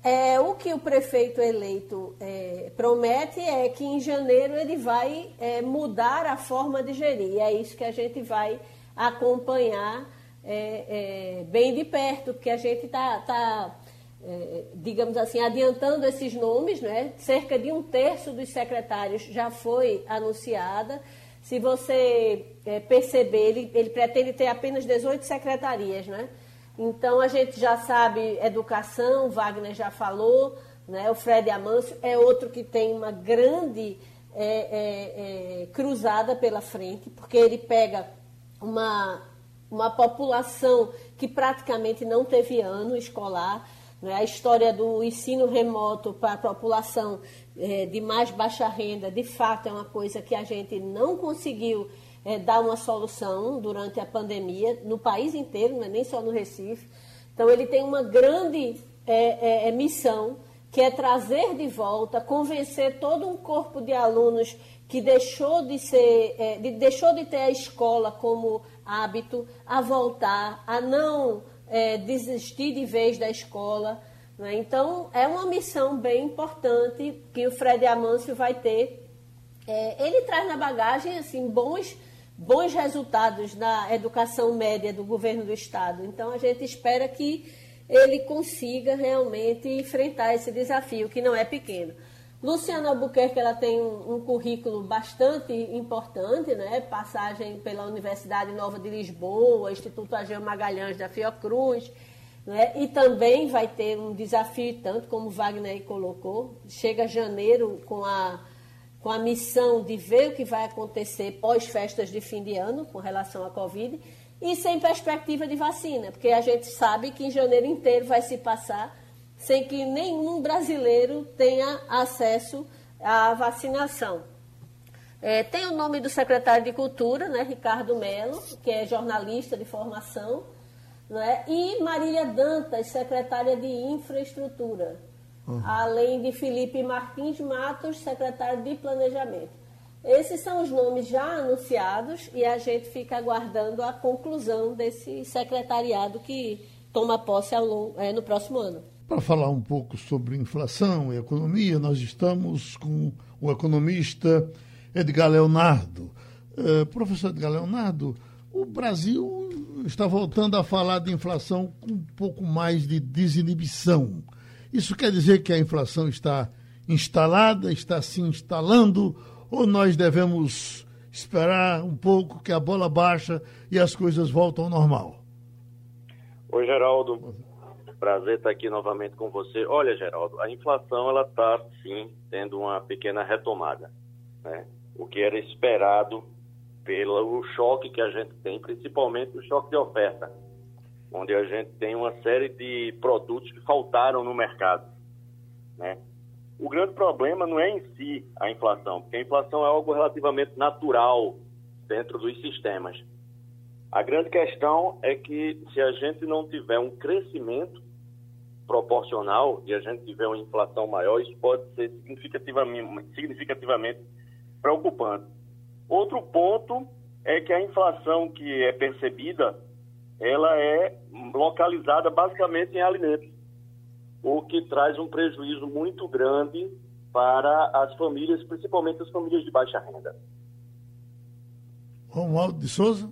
É, o que o prefeito eleito é, promete é que em janeiro ele vai é, mudar a forma de gerir. É isso que a gente vai acompanhar é, é, bem de perto, porque a gente está, tá, é, digamos assim, adiantando esses nomes. Né? Cerca de um terço dos secretários já foi anunciada. Se você perceber, ele, ele pretende ter apenas 18 secretarias, né? Então a gente já sabe educação, Wagner já falou, né? o Fred Amâncio é outro que tem uma grande é, é, é, cruzada pela frente, porque ele pega uma, uma população que praticamente não teve ano escolar. Né? A história do ensino remoto para a população é, de mais baixa renda, de fato, é uma coisa que a gente não conseguiu é, dar uma solução durante a pandemia no país inteiro, não é nem só no Recife. Então, ele tem uma grande é, é, é, missão, que é trazer de volta, convencer todo um corpo de alunos que deixou de, ser, é, de, deixou de ter a escola como hábito, a voltar, a não é, desistir de vez da escola. Né? Então, é uma missão bem importante que o Fred Amâncio vai ter. Ele traz na bagagem assim bons bons resultados na educação média do governo do estado. Então a gente espera que ele consiga realmente enfrentar esse desafio, que não é pequeno. Luciana Albuquerque ela tem um, um, currículo bastante importante, né? passagem pela Universidade Nova de Lisboa, Instituto Ageu Magalhães da Fiocruz, Né? E também vai ter um desafio, tanto como Wagner colocou, chega janeiro com a, com a missão de ver o que vai acontecer pós-festas de fim de ano com relação à Covid e sem perspectiva de vacina, porque a gente sabe que em janeiro inteiro vai se passar sem que nenhum brasileiro tenha acesso à vacinação. É, tem o nome do secretário de Cultura, né, Ricardo Melo, que é jornalista de formação, né? e Marília Dantas, secretária de Infraestrutura, uhum. além de Felipe Martins Matos, secretário de Planejamento. Esses são os nomes já anunciados e a gente fica aguardando a conclusão desse secretariado que toma posse longo, é, no próximo ano. Para falar um pouco sobre inflação e economia, nós estamos com o economista Edgar Leonardo. Uh, professor Edgar Leonardo, o Brasil está voltando a falar de inflação com um pouco mais de desinibição. Isso quer dizer que a inflação está instalada, está se instalando, ou nós devemos esperar um pouco que a bola baixa e as coisas voltam ao normal? Oi, Geraldo. Prazer estar aqui novamente com você. Olha, Geraldo, a inflação ela está sim tendo uma pequena retomada, né? O que era esperado pelo choque que a gente tem, principalmente o choque de oferta, onde a gente tem uma série de produtos que faltaram no mercado. Né? O grande problema não é em si a inflação, porque a inflação é algo relativamente natural dentro dos sistemas. A grande questão é que se a gente não tiver um crescimento proporcional e a gente tiver uma inflação maior, isso pode ser significativamente, significativamente preocupante. Outro ponto é que a inflação que é percebida, ela é localizada basicamente em alimentos, o que traz um prejuízo muito grande para as famílias, principalmente as famílias de baixa renda. Romualdo de Souza?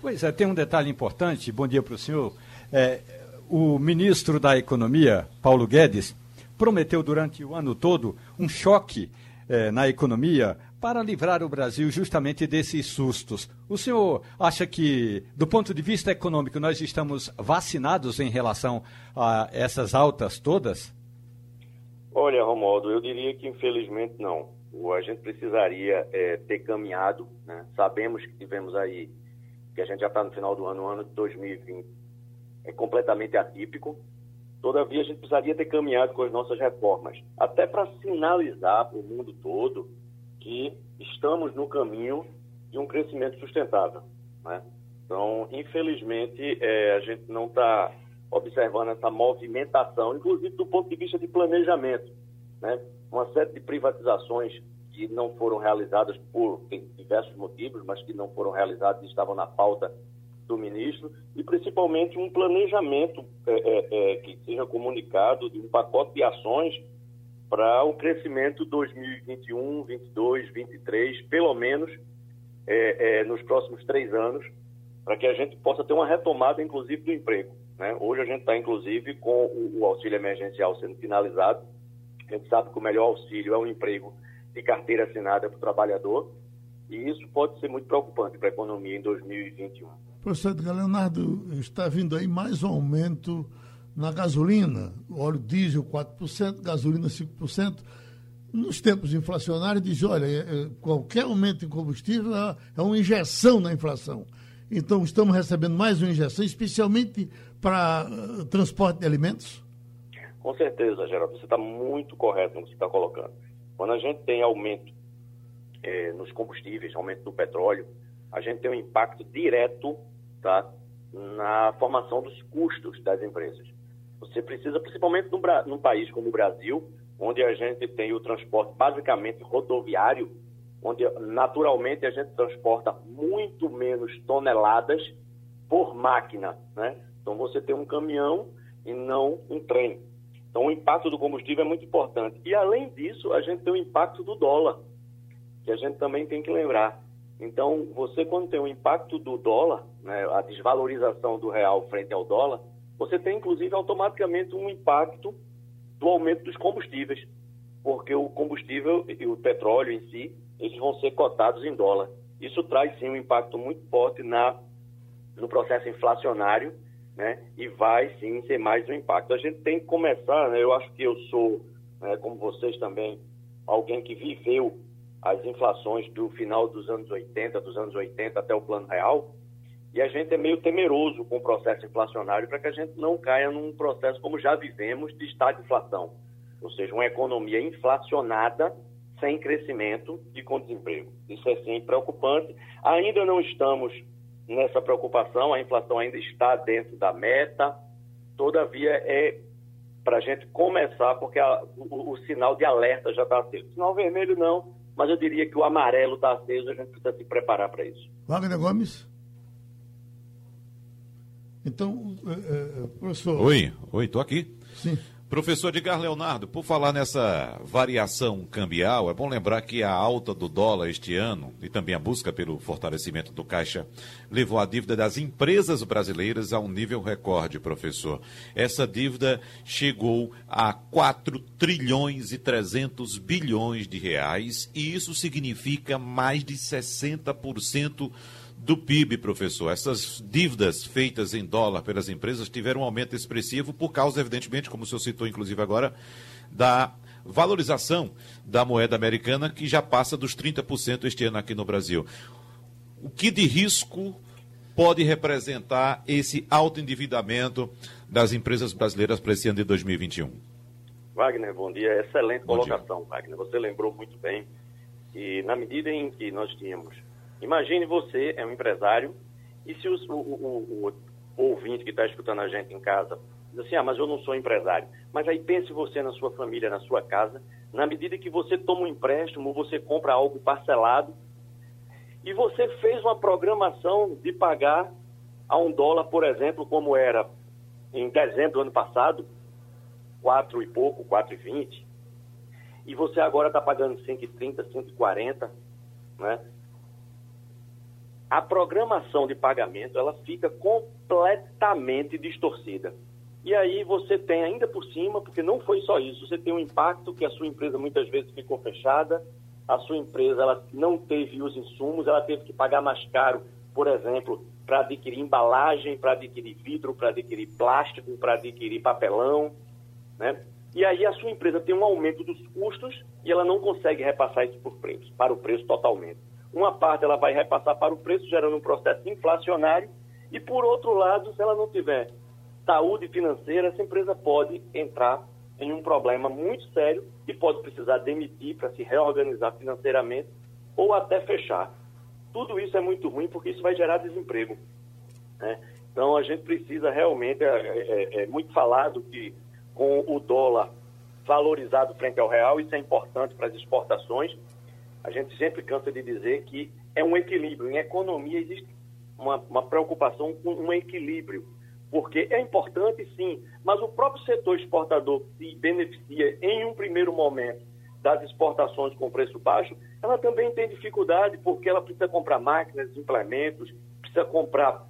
Pois é, tem um detalhe importante, bom dia para o senhor. É, o ministro da Economia, Paulo Guedes, prometeu durante o ano todo um choque é, na economia para livrar o Brasil justamente desses sustos. O senhor acha que, do ponto de vista econômico, nós estamos vacinados em relação a essas altas todas? Olha, Romualdo, eu diria que infelizmente não. A gente precisaria é, ter caminhado, né? sabemos que tivemos aí, que a gente já está no final do ano, o ano de 2020 é completamente atípico, todavia a gente precisaria ter caminhado com as nossas reformas, até para sinalizar para o mundo todo que estamos no caminho de um crescimento sustentável. Né? Então, infelizmente, é, a gente não está observando essa movimentação, inclusive do ponto de vista de planejamento. Né? Uma série de privatizações que não foram realizadas por diversos motivos, mas que não foram realizadas e estavam na pauta do ministro, e principalmente um planejamento é, é, é que seja comunicado de um pacote de ações para o crescimento 2021, 22, 23, pelo menos é, é, nos próximos três anos, para que a gente possa ter uma retomada, inclusive, do emprego. Né? Hoje a gente está, inclusive, com o, o, auxílio emergencial sendo finalizado. A gente sabe que o melhor auxílio é o emprego de carteira assinada para o trabalhador, e isso pode ser muito preocupante para a economia em 2021. Professor Edgar Leonardo, está vindo aí mais um aumento na gasolina, óleo diesel 4%, gasolina 5%. Nos tempos inflacionários, diz: olha, é, é, qualquer aumento em combustível é, é uma injeção na inflação. Então, estamos recebendo mais uma injeção, especialmente para uh, transporte de alimentos? Com certeza, Geraldo, você está muito correto no que você está colocando. Quando a gente tem aumento é, nos combustíveis, aumento do petróleo, a gente tem um impacto direto tá, na formação dos custos das empresas. Você precisa, principalmente num, num país como o Brasil, onde a gente tem o transporte basicamente rodoviário, onde naturalmente a gente transporta muito menos toneladas por máquina, né? Então você tem um caminhão e não um trem. Então o impacto do combustível é muito importante. E além disso, a gente tem o impacto do dólar, que a gente também tem que lembrar. Então você quando tem o impacto do dólar, né, a desvalorização do real frente ao dólar, você tem inclusive automaticamente um impacto do aumento dos combustíveis, porque o combustível e o petróleo em si, eles vão ser cotados em dólar. Isso traz sim um impacto muito forte na, no processo inflacionário né? E vai sim ser mais um impacto. A gente tem que começar, né? Eu acho que eu sou, né, como vocês também, alguém que viveu as inflações do final dos anos 80, dos anos 80 até o plano real, e a gente é meio temeroso com o processo inflacionário para que a gente não caia num processo como já vivemos de estado de inflação, ou seja, uma economia inflacionada sem crescimento e com desemprego. Isso é sim preocupante. Ainda não estamos nessa preocupação, a inflação ainda está dentro da meta, todavia é para a gente começar, porque a, o, o, sinal de alerta já está aceso. Sinal vermelho não, mas eu diria que o amarelo está aceso, a gente precisa se preparar para isso. Wagner Gomes? Então, é, é, professor. Oi, oi, estou aqui. Sim. Professor Edgar Leonardo, por falar nessa variação cambial, é bom lembrar que a alta do dólar este ano e também a busca pelo fortalecimento do caixa levou a dívida das empresas brasileiras a um nível recorde, professor. Essa dívida chegou a 4 trilhões e 300 bilhões de reais e isso significa mais de 60% do PIB, professor. Essas dívidas feitas em dólar pelas empresas tiveram um aumento expressivo por causa, evidentemente, como o senhor citou, inclusive agora, da valorização da moeda americana, que já passa dos 30% este ano aqui no Brasil. O que de risco pode representar esse alto endividamento das empresas brasileiras para esse ano de 2021? Wagner, bom dia. Excelente bom colocação, dia. Wagner. Você lembrou muito bem que, na medida em que nós tínhamos Imagine você é um empresário e se o, o, o, ouvinte que está escutando a gente em casa diz assim, ah, mas eu não sou empresário. Mas aí pense você na sua família, na sua casa, na medida que você toma um empréstimo, você compra algo parcelado e você fez uma programação de pagar a um dólar, por exemplo, como era em dezembro do ano passado, quatro e pouco, quatro e vinte, e você agora está pagando 130, 140, né? A programação de pagamento ela fica completamente distorcida. E aí você tem ainda por cima, porque não foi só isso, você tem um impacto que a sua empresa muitas vezes ficou fechada, a sua empresa ela não teve os insumos, ela teve que pagar mais caro, por exemplo, para adquirir embalagem, para adquirir vidro, para adquirir plástico, para adquirir papelão, né? E aí a sua empresa tem um aumento dos custos e ela não consegue repassar isso por preço, para o preço totalmente. Uma parte ela vai repassar para o preço, gerando um processo inflacionário, e por outro lado, se ela não tiver saúde financeira, essa empresa pode entrar em um problema muito sério e pode precisar demitir para se reorganizar financeiramente ou até fechar. Tudo isso é muito ruim porque isso vai gerar desemprego. Né? Então a gente precisa realmente, é, é, é muito falado que com o dólar valorizado frente ao real, isso é importante para as exportações, a gente sempre cansa de dizer que é um equilíbrio. Em economia existe uma, uma preocupação com um equilíbrio, porque é importante sim, mas o próprio setor exportador se beneficia em um primeiro momento das exportações com preço baixo, ela também tem dificuldade porque ela precisa comprar máquinas, implementos, precisa comprar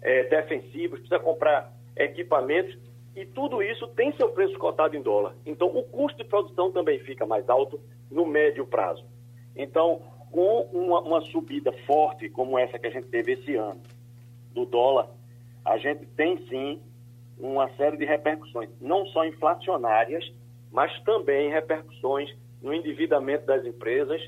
é, defensivos, precisa comprar equipamentos e tudo isso tem seu preço cotado em dólar. Então o custo de produção também fica mais alto no médio prazo. Então, com uma, uma, subida forte como essa que a gente teve esse ano do dólar, a gente tem sim uma série de repercussões, não só inflacionárias, mas também repercussões no endividamento das empresas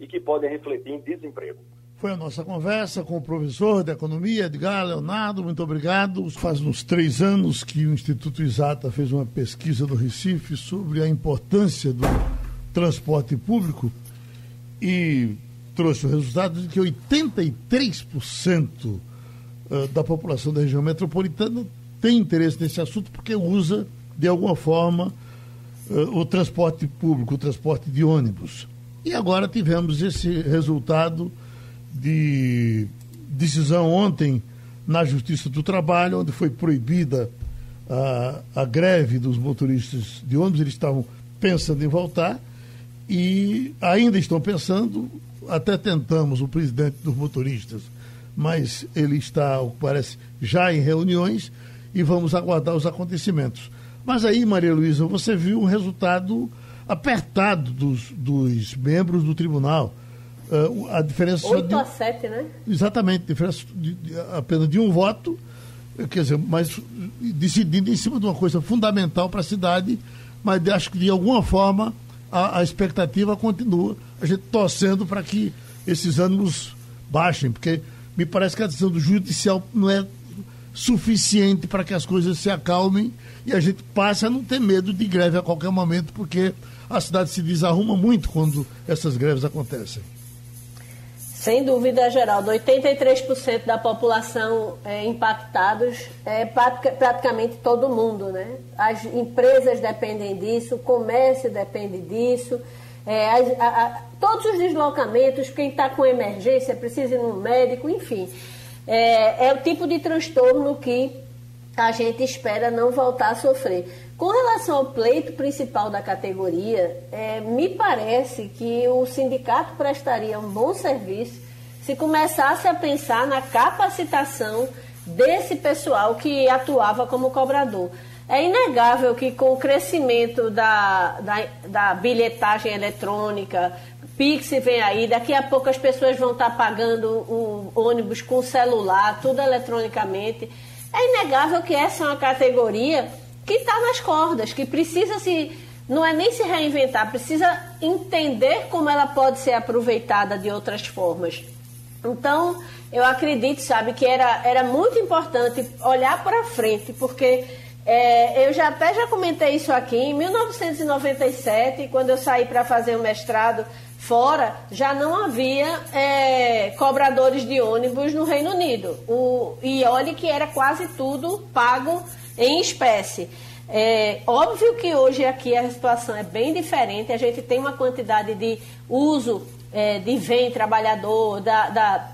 e que podem refletir em desemprego. Foi a nossa conversa com o professor de Economia, Edgar Leonardo, muito obrigado. Faz uns três anos que o Instituto Exata fez uma pesquisa no Recife sobre a importância do transporte público e trouxe o resultado de que 83% eh, da população da região metropolitana tem interesse nesse assunto porque usa, de alguma forma, eh, o transporte público, o transporte de ônibus. E agora tivemos esse resultado de decisão ontem na Justiça do Trabalho, onde foi proibida a, a greve dos motoristas de ônibus, eles estavam pensando em voltar, e ainda estão pensando, até tentamos o presidente dos motoristas, mas ele está, parece, já em reuniões e vamos aguardar os acontecimentos. Mas aí, Maria Luísa, você viu um resultado apertado dos, dos membros do tribunal. Uh, a diferença 8 de, a 7, né? Exatamente, diferença de, de, apenas de um voto quer dizer, mas decidindo em cima de uma coisa fundamental para a cidade, mas acho que de alguma forma a, a expectativa continua, a gente torcendo para que esses ânimos baixem, porque me parece que a decisão do judicial não é suficiente para que as coisas se acalmem e a gente passe a não ter medo de greve a qualquer momento, porque a cidade se desarruma muito quando essas greves acontecem. Sem dúvida, Geraldo. 83% da população é, impactados é praticamente todo mundo, né? As empresas dependem disso, o comércio depende disso, é, a, a, todos os deslocamentos, quem está com emergência precisa ir no médico, enfim. É, é o tipo de transtorno que a gente espera não voltar a sofrer. Com relação ao pleito principal da categoria, é, me parece que o sindicato prestaria um bom serviço se começasse a pensar na capacitação desse pessoal que atuava como cobrador. É inegável que com o crescimento da, da, da bilhetagem eletrônica, Pix vem aí, daqui a pouco as pessoas vão estar pagando o ônibus com celular, tudo eletronicamente. É inegável que essa é uma categoria que está nas cordas, que precisa se. Não é nem se reinventar, precisa entender como ela pode ser aproveitada de outras formas. Então, eu acredito, sabe, que era, era muito importante olhar para frente, porque é, eu já até já comentei isso aqui, em 1997, quando eu saí para fazer o mestrado fora, já não havia é, cobradores de ônibus no Reino Unido. O, e olhe que era quase tudo pago em espécie. É óbvio que hoje aqui a situação é bem diferente, a gente tem uma quantidade de uso é, de vem trabalhador, da, da,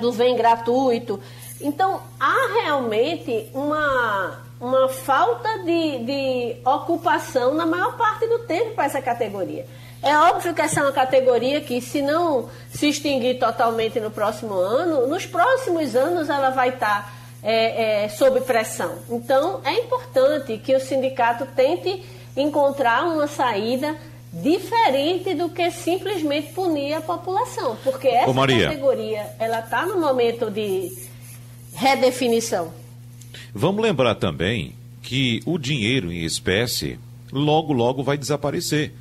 do vem gratuito. Então, há realmente uma, uma falta de, de ocupação na maior parte do tempo para essa categoria. É óbvio que essa é uma categoria que, se não se extinguir totalmente no próximo ano, nos próximos anos ela vai estar é, é, sob pressão. Então, é importante que o sindicato tente encontrar uma saída diferente do que simplesmente punir a população, porque essa Ô, categoria ela está no momento de redefinição. Vamos lembrar também que o dinheiro em espécie logo logo vai desaparecer.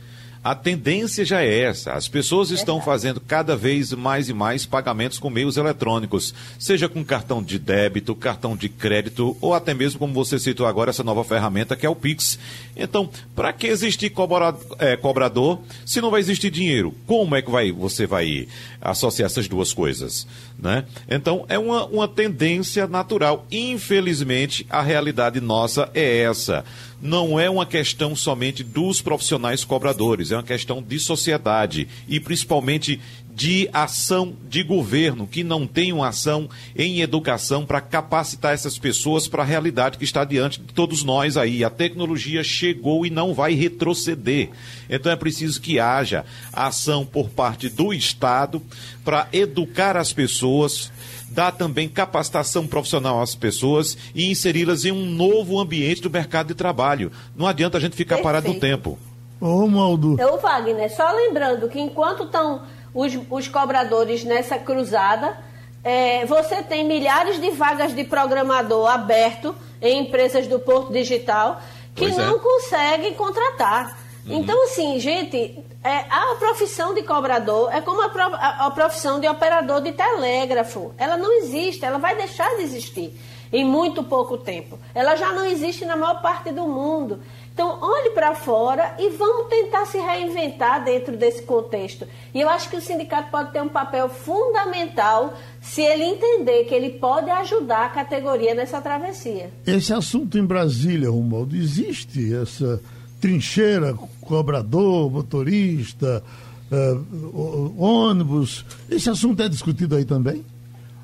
A tendência já é essa. As pessoas estão fazendo cada vez mais e mais pagamentos com meios eletrônicos, seja com cartão de débito, cartão de crédito ou até mesmo, como você citou agora, essa nova ferramenta que é o Pix. Então, para que existir cobra, é, cobrador se não vai existir dinheiro? Como é que vai, você vai associar essas duas coisas? Né? Então, é uma, uma tendência natural. Infelizmente, a realidade nossa é essa não é uma questão somente dos profissionais cobradores, é uma questão de sociedade e principalmente de ação de governo, que não tem uma ação em educação para capacitar essas pessoas para a realidade que está diante de todos nós aí. A tecnologia chegou e não vai retroceder. Então é preciso que haja ação por parte do Estado para educar as pessoas dar também capacitação profissional às pessoas e inseri-las em um novo ambiente do mercado de trabalho. Não adianta a gente ficar Perfeito. parado no tempo. Ô, Maldo. Eu, Wagner, só lembrando que enquanto estão os, os cobradores nessa cruzada, é, você tem milhares de vagas de programador aberto em empresas do Porto Digital que pois não é. conseguem contratar. Uhum. Então, assim, gente, é, a profissão de cobrador é como a, a, a, profissão de operador de telégrafo. Ela não existe, ela vai deixar de existir em muito pouco tempo. Ela já não existe na maior parte do mundo. Então, olhe para fora e vamos tentar se reinventar dentro desse contexto. E eu acho que o sindicato pode ter um papel fundamental se ele entender que ele pode ajudar a categoria nessa travessia. Esse assunto em Brasília, Romualdo, existe essa trincheira, cobrador, motorista, uh, ônibus. Esse assunto é discutido aí também?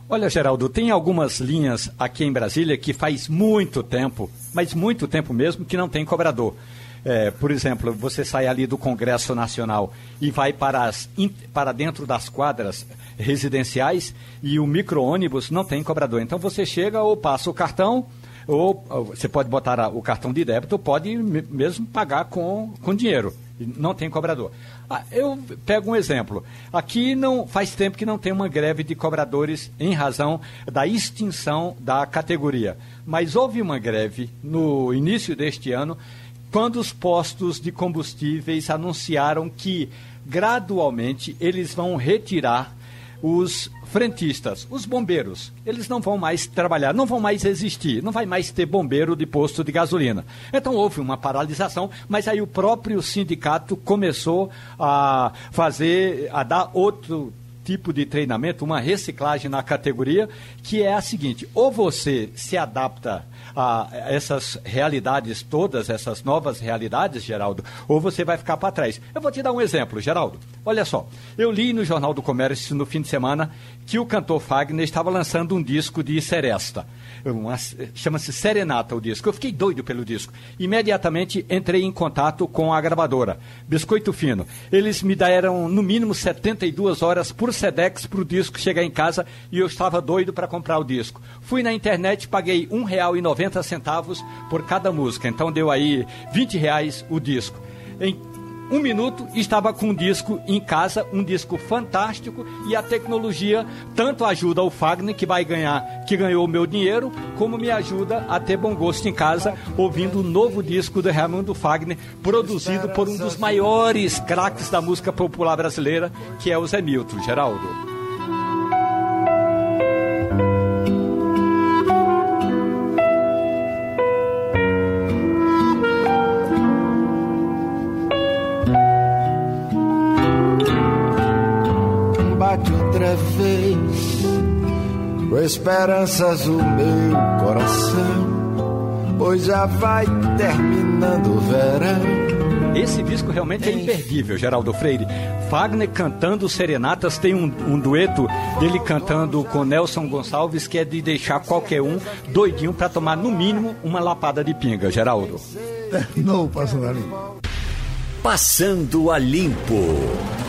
Olha, Geraldo, tem algumas linhas aqui em Brasília que faz muito tempo, mas muito tempo mesmo, que não tem cobrador. É, por exemplo, você sai ali do Congresso Nacional e vai para, as, para dentro das quadras residenciais e o micro-ônibus não tem cobrador. Então você chega ou passa o cartão, ou você pode botar o cartão de débito, pode mesmo pagar com, com dinheiro. Não tem cobrador. Ah, eu pego um exemplo. Aqui não faz tempo que não tem uma greve de cobradores em razão da extinção da categoria. Mas houve uma greve no início deste ano, quando os postos de combustíveis anunciaram que gradualmente eles vão retirar os frentistas, os bombeiros, eles não vão mais trabalhar, não vão mais existir, não vai mais ter bombeiro de posto de gasolina. Então houve uma paralisação, mas aí o próprio sindicato começou a fazer, a dar outro tipo de treinamento, uma reciclagem na categoria, que é a seguinte: ou você se adapta essas realidades todas, essas novas realidades, Geraldo, ou você vai ficar para trás. Eu vou te dar um exemplo, Geraldo. Olha só, eu li no Jornal do Comércio no fim de semana que o cantor Fagner estava lançando um disco de seresta. Chama-se Serenata o disco. Eu fiquei doido pelo disco. Imediatamente entrei em contato com a gravadora, Biscoito Fino. Eles me deram no mínimo 72 horas por Sedex para o disco chegar em casa e eu estava doido para comprar o disco. Fui na internet, paguei R$ 1,90 por cada música. Então deu aí 20 reais o disco. Em um minuto estava com um disco em casa, um disco fantástico e a tecnologia tanto ajuda o Fagner que vai ganhar, que ganhou o meu dinheiro, como me ajuda a ter bom gosto em casa ouvindo o novo disco do Raimundo Fagner, produzido por um dos maiores craques da música popular brasileira, que é o Zé Milton, Geraldo. Com esperanças o meu coração, pois já vai terminando o verão. Esse disco realmente é imperdível, Geraldo Freire. Fagner cantando Serenatas, tem um, um, dueto dele cantando com Nelson Gonçalves, que é de deixar qualquer um doidinho para tomar, no mínimo, uma lapada de pinga, Geraldo. Não, passando a limpo. Passando a limpo.